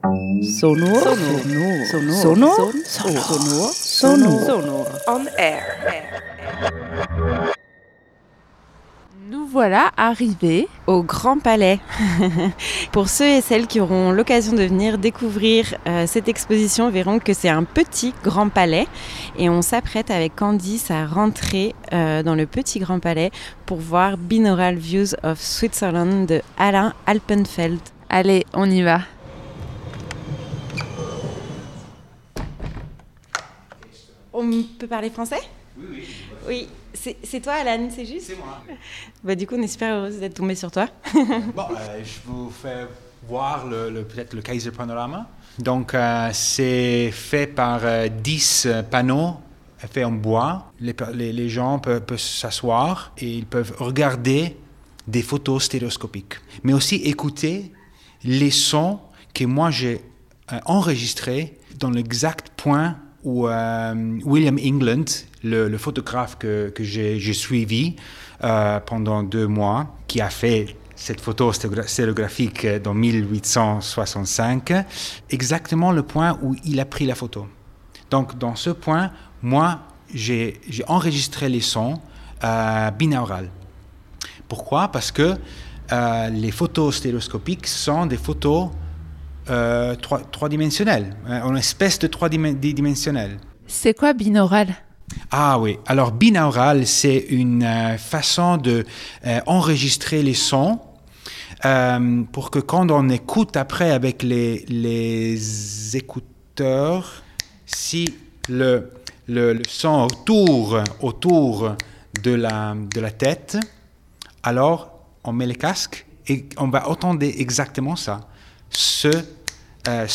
Sonor? Sonor? Sonor? Sonor. Sonor? Sonor. On air. Nous voilà arrivés au Grand Palais. Pour ceux et celles qui auront l'occasion de venir découvrir euh, cette exposition verront que c'est un petit Grand Palais et on s'apprête avec Candice à rentrer euh, dans le petit Grand Palais pour voir Binaural Views of Switzerland de Alain Alpenfeld. Allez, on y va. On peut parler français? Oui, oui. Oui, c'est toi Alan, c'est juste? C'est moi. Bah, du coup, on est super heureuse d'être tombé sur toi. bon, euh, je vous fais voir le, peut-être le Kaiser Panorama. Donc, euh, c'est fait par 10 euh, panneaux faits en bois. Les, les, les gens peuvent, peuvent s'asseoir et ils peuvent regarder des photos stéréoscopiques, mais aussi écouter les sons que moi j'ai enregistrés dans l'exact point où euh, William England, le, photographe que, que j'ai suivi euh, pendant deux mois, qui a fait cette photo stéréographique dans 1865, exactement le point où il a pris la photo. Donc dans ce point, moi, j'ai enregistré les sons euh, binaurales. Pourquoi? Parce que euh, les photos stéréoscopiques sont des photos euh, trois, dimensionnel, hein, une espèce de trois dimensionnel. C'est quoi binaural? Ah oui, alors binaural, c'est une euh, façon de euh, enregistrer les sons pour que quand on écoute après avec les, les écouteurs, si le, le, son autour, autour de, la, de la tête, alors on met les casques et on va entendre exactement ça. Ce euh,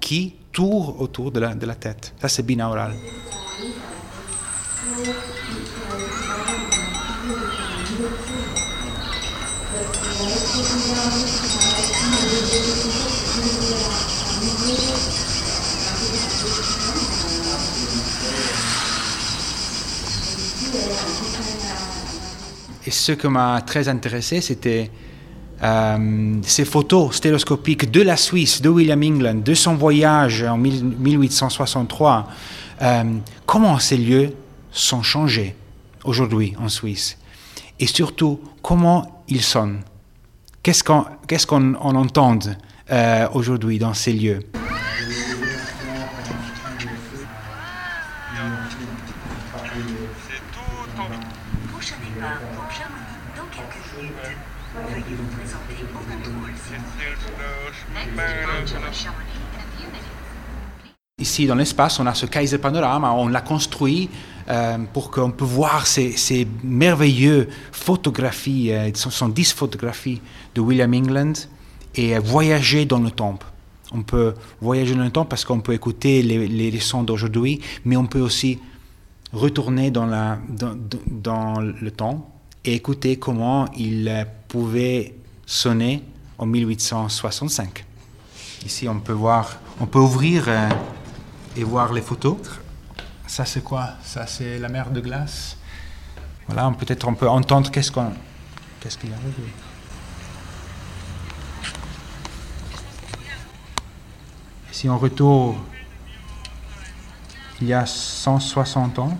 qui tourne autour de la, de la tête. Ça, c'est binaural. Et ce qui m'a très intéressé, c'était euh, ces photos stéréoscopiques de la Suisse, de William England, de son voyage en 1863, euh, comment ces lieux sont changés aujourd'hui en Suisse? Et surtout comment ils sonnent? Qu'est-ce qu'on entend euh, aujourd'hui dans ces lieux? Ici, dans l'espace, on a ce Kaiser Panorama, on l'a construit euh, pour qu'on puisse voir ces, ces merveilleuses photographies, euh, sont 10 photographies de William England, et voyager dans le temps. On peut voyager dans le temps parce qu'on peut écouter les, les, sons d'aujourd'hui, mais on peut aussi retourner dans, dans, dans, le temps et écouter comment il pouvait sonner en 1865. Ici, on peut voir, on peut ouvrir euh, et voir les photos. Ça, c'est quoi? Ça, c'est la mer de glace. Voilà, peut-être on peut entendre qu'est-ce qu'on, qu'est-ce qu'il a vu. Si on retourne il y a 160 ans,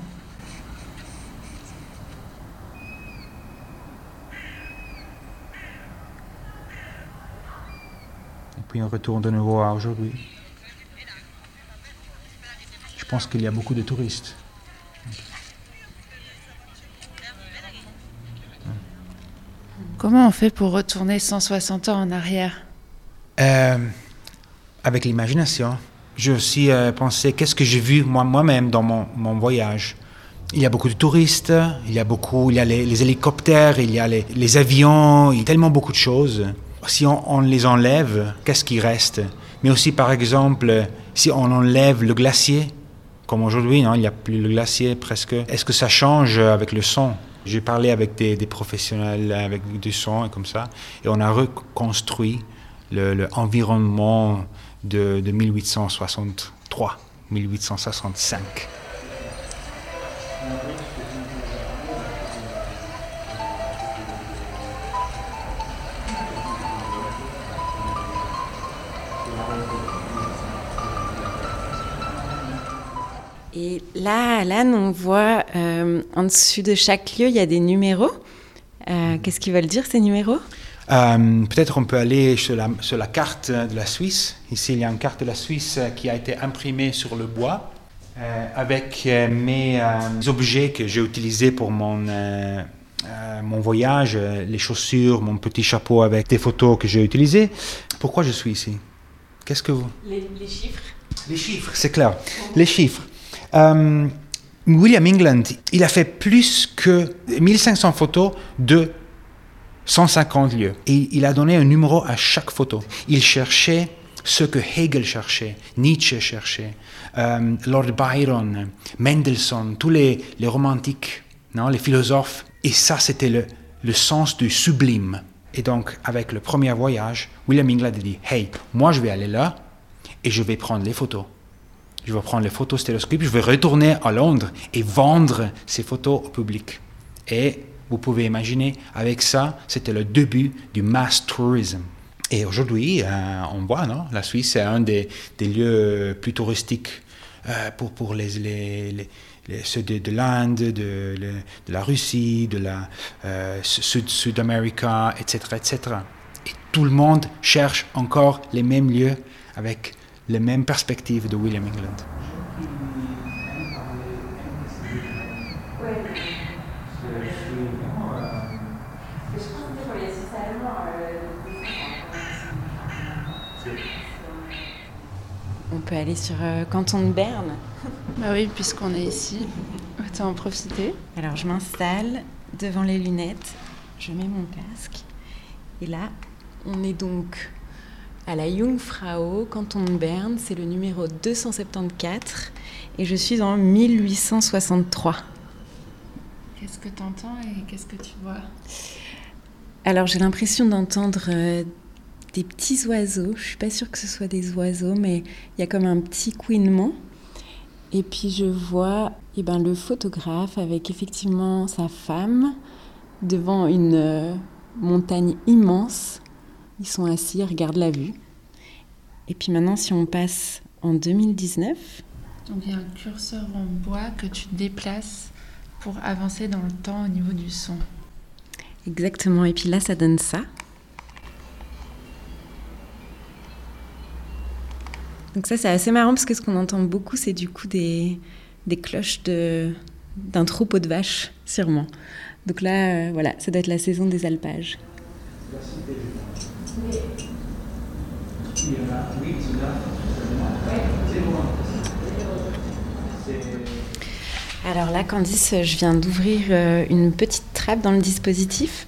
puis on retourne de nouveau à aujourd'hui. Je pense qu'il y a beaucoup de touristes. Comment on fait pour retourner 160 ans en arrière? Euh, Avec l'imagination. J'ai aussi euh, pensé qu'est-ce que j'ai vu moi-même dans mon, mon, voyage? Il y a beaucoup de touristes, il y a beaucoup, il y a les, hélicoptères, il y a les, les, avions, il y a tellement beaucoup de choses si on, les enlève, qu'est-ce qui reste? Mais aussi, par exemple, si on enlève le glacier, comme aujourd'hui, il n'y a plus le glacier presque, est-ce que ça change avec le son? J'ai parlé avec des, professionnels avec du son et comme ça, et on a reconstruit l'environnement de, de 1863, 1865. Et là, Alan, on voit euh, en dessus de chaque lieu, il y a des numéros. Euh, qu'est-ce qu'ils veulent dire ces numéros? Euh, Peut-être on peut aller sur la, sur la carte de la Suisse. Ici, il y a une carte de la Suisse qui a été imprimée sur le bois euh, avec mes euh, objets que j'ai utilisés pour mon, euh, euh, mon voyage, les chaussures, mon petit chapeau avec des photos que j'ai utilisées. Pourquoi je suis ici? Qu'est-ce que vous? Les, chiffres. Les chiffres, c'est clair. Les chiffres. Euh, William England, il a fait plus que 1500 photos de 150 lieux. Et il a donné un numéro à chaque photo. Il cherchait ce que Hegel cherchait, Nietzsche cherchait, euh, Lord Byron, Mendelssohn, tous les, les romantiques, non, les philosophes. Et ça, c'était le, le sens du sublime. Et donc, avec le premier voyage, William England a dit, hey, moi je vais aller là et je vais prendre les photos. Je vais prendre les photos stéréoscopiques, je vais retourner à Londres et vendre ces photos au public. Et vous pouvez imaginer, avec ça, c'était le début du mass tourism. Et aujourd'hui, euh, on voit, non la Suisse est un des, lieux plus touristiques euh, pour, pour les, les, ceux de, de l'Inde, de, la Russie, de la euh, Sud, Sud-Amérique, etc., etc. Et tout le monde cherche encore les mêmes lieux avec les mêmes perspectives de William England. On peut aller sur euh, Canton de Berne. Bah oui, puisqu'on est ici, autant en profiter. Alors je m'installe devant les lunettes, je mets mon casque. Et là, on est donc à la Jungfrau, canton de Berne, c'est le numéro 274 et je suis en 1863. Qu'est-ce que tu entends et qu'est-ce que tu vois? Alors j'ai l'impression d'entendre euh, des petits oiseaux. Je suis pas sûre que ce soit des oiseaux, mais il y a comme un petit couinement. Et puis je vois eh ben, le photographe avec effectivement sa femme devant une euh, montagne immense. Ils sont assis, ils regardent la vue. Et puis maintenant, si on passe en 2019, Donc il y a un curseur en bois que tu déplaces pour avancer dans le temps au niveau du son. exactement, et puis là, ça donne ça. Donc ça, c'est assez marrant parce que ce qu'on entend beaucoup, c'est du coup des, des cloches de, d'un troupeau de vaches, sûrement. Donc là, euh, voilà, ça doit être la saison des alpages. Alors là, Candice, je viens d'ouvrir euh, une petite trappe dans le dispositif.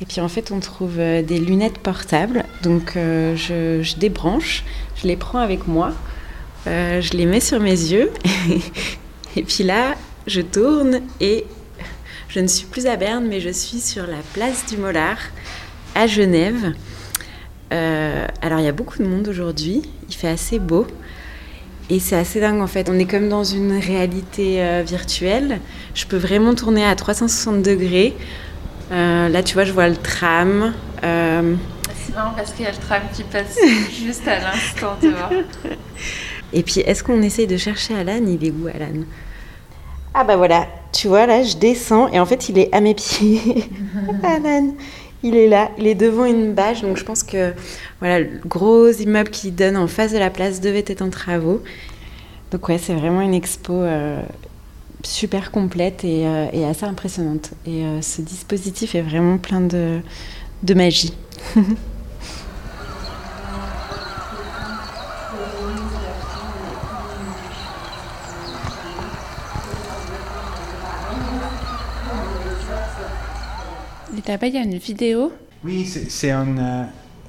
Et puis en fait, on trouve euh, des lunettes portables. Donc euh, je, débranche, je les prends avec moi, je les mets sur mes yeux. et puis là, je tourne et je ne suis plus à Berne, mais je suis sur la place du Mollard à Genève. Euh, alors il y a beaucoup de monde aujourd'hui, il fait assez beau. Et c'est assez dingue en fait. On est comme dans une réalité euh, virtuelle. Je peux vraiment tourner à 360 degrés. Euh, là, tu vois, je vois le tram. Euh, C'est marrant parce qu'il y a le tram qui passe juste à l'instant dehors. et puis, est-ce qu'on essaye de chercher Alan? Il est où, Alan? Ah bah voilà, tu vois, là, je descends et en fait, il est à mes pieds. Alan, il est là, il est devant une bâche. Donc, je pense que voilà, le gros immeuble qui donne en face de la place devait être en travaux. Donc, ouais, c'est vraiment une expo euh, super complète et, euh, et assez impressionnante. Et euh, ce dispositif est vraiment plein de magie. là-bas, il y a une vidéo. Oui, euh,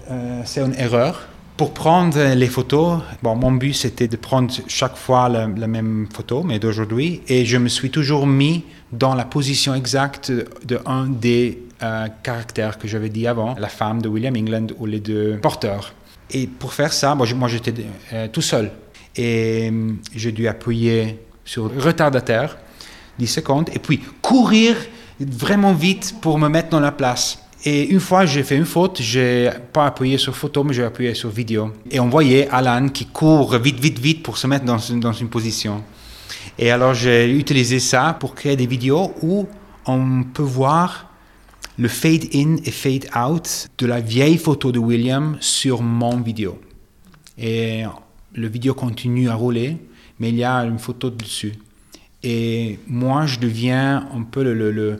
euh, c'est une erreur. Pour prendre les photos, bon, mon but c'était de prendre chaque fois la, même photo, mais d'aujourd'hui, et je me suis toujours mis dans la position exacte de un des euh, caractères que j'avais dit avant, la femme de William England ou les deux porteurs. Et pour faire ça, moi, j'étais tout seul. Et j'ai dû appuyer sur retardataire 10 secondes et puis courir vraiment vite pour me mettre dans la place. Et une fois, j'ai fait une faute, j'ai pas appuyé sur photo, mais j'ai appuyé sur vidéo. Et on voyait Alan qui court vite, vite, vite pour se mettre dans dans une position. Et alors j'ai utilisé ça pour créer des vidéos où on peut voir le fade in et fade out de la vieille photo de William sur mon vidéo. Et le vidéo continue à rouler, mais il y a une photo dessus. Et moi, je deviens un peu le,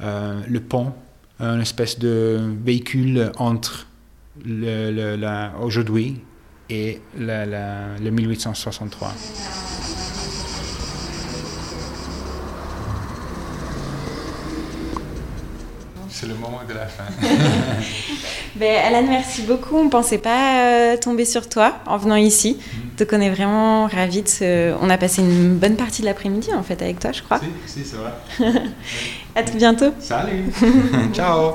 euh, pont, une espèce de véhicule entre aujourd'hui et le 1863. C'est le moment de la fin. ben, Alan, merci beaucoup. On ne pensait pas euh, tomber sur toi en venant ici. Mm. te connais vraiment ravi de ce... On a passé une bonne partie de l'après-midi en fait avec toi, je crois. Si, si, c'est vrai. à tout bientôt. Salut. Ciao.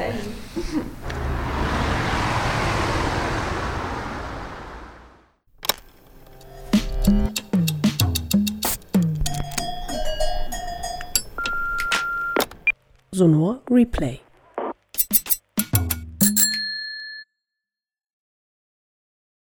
Sonor Replay.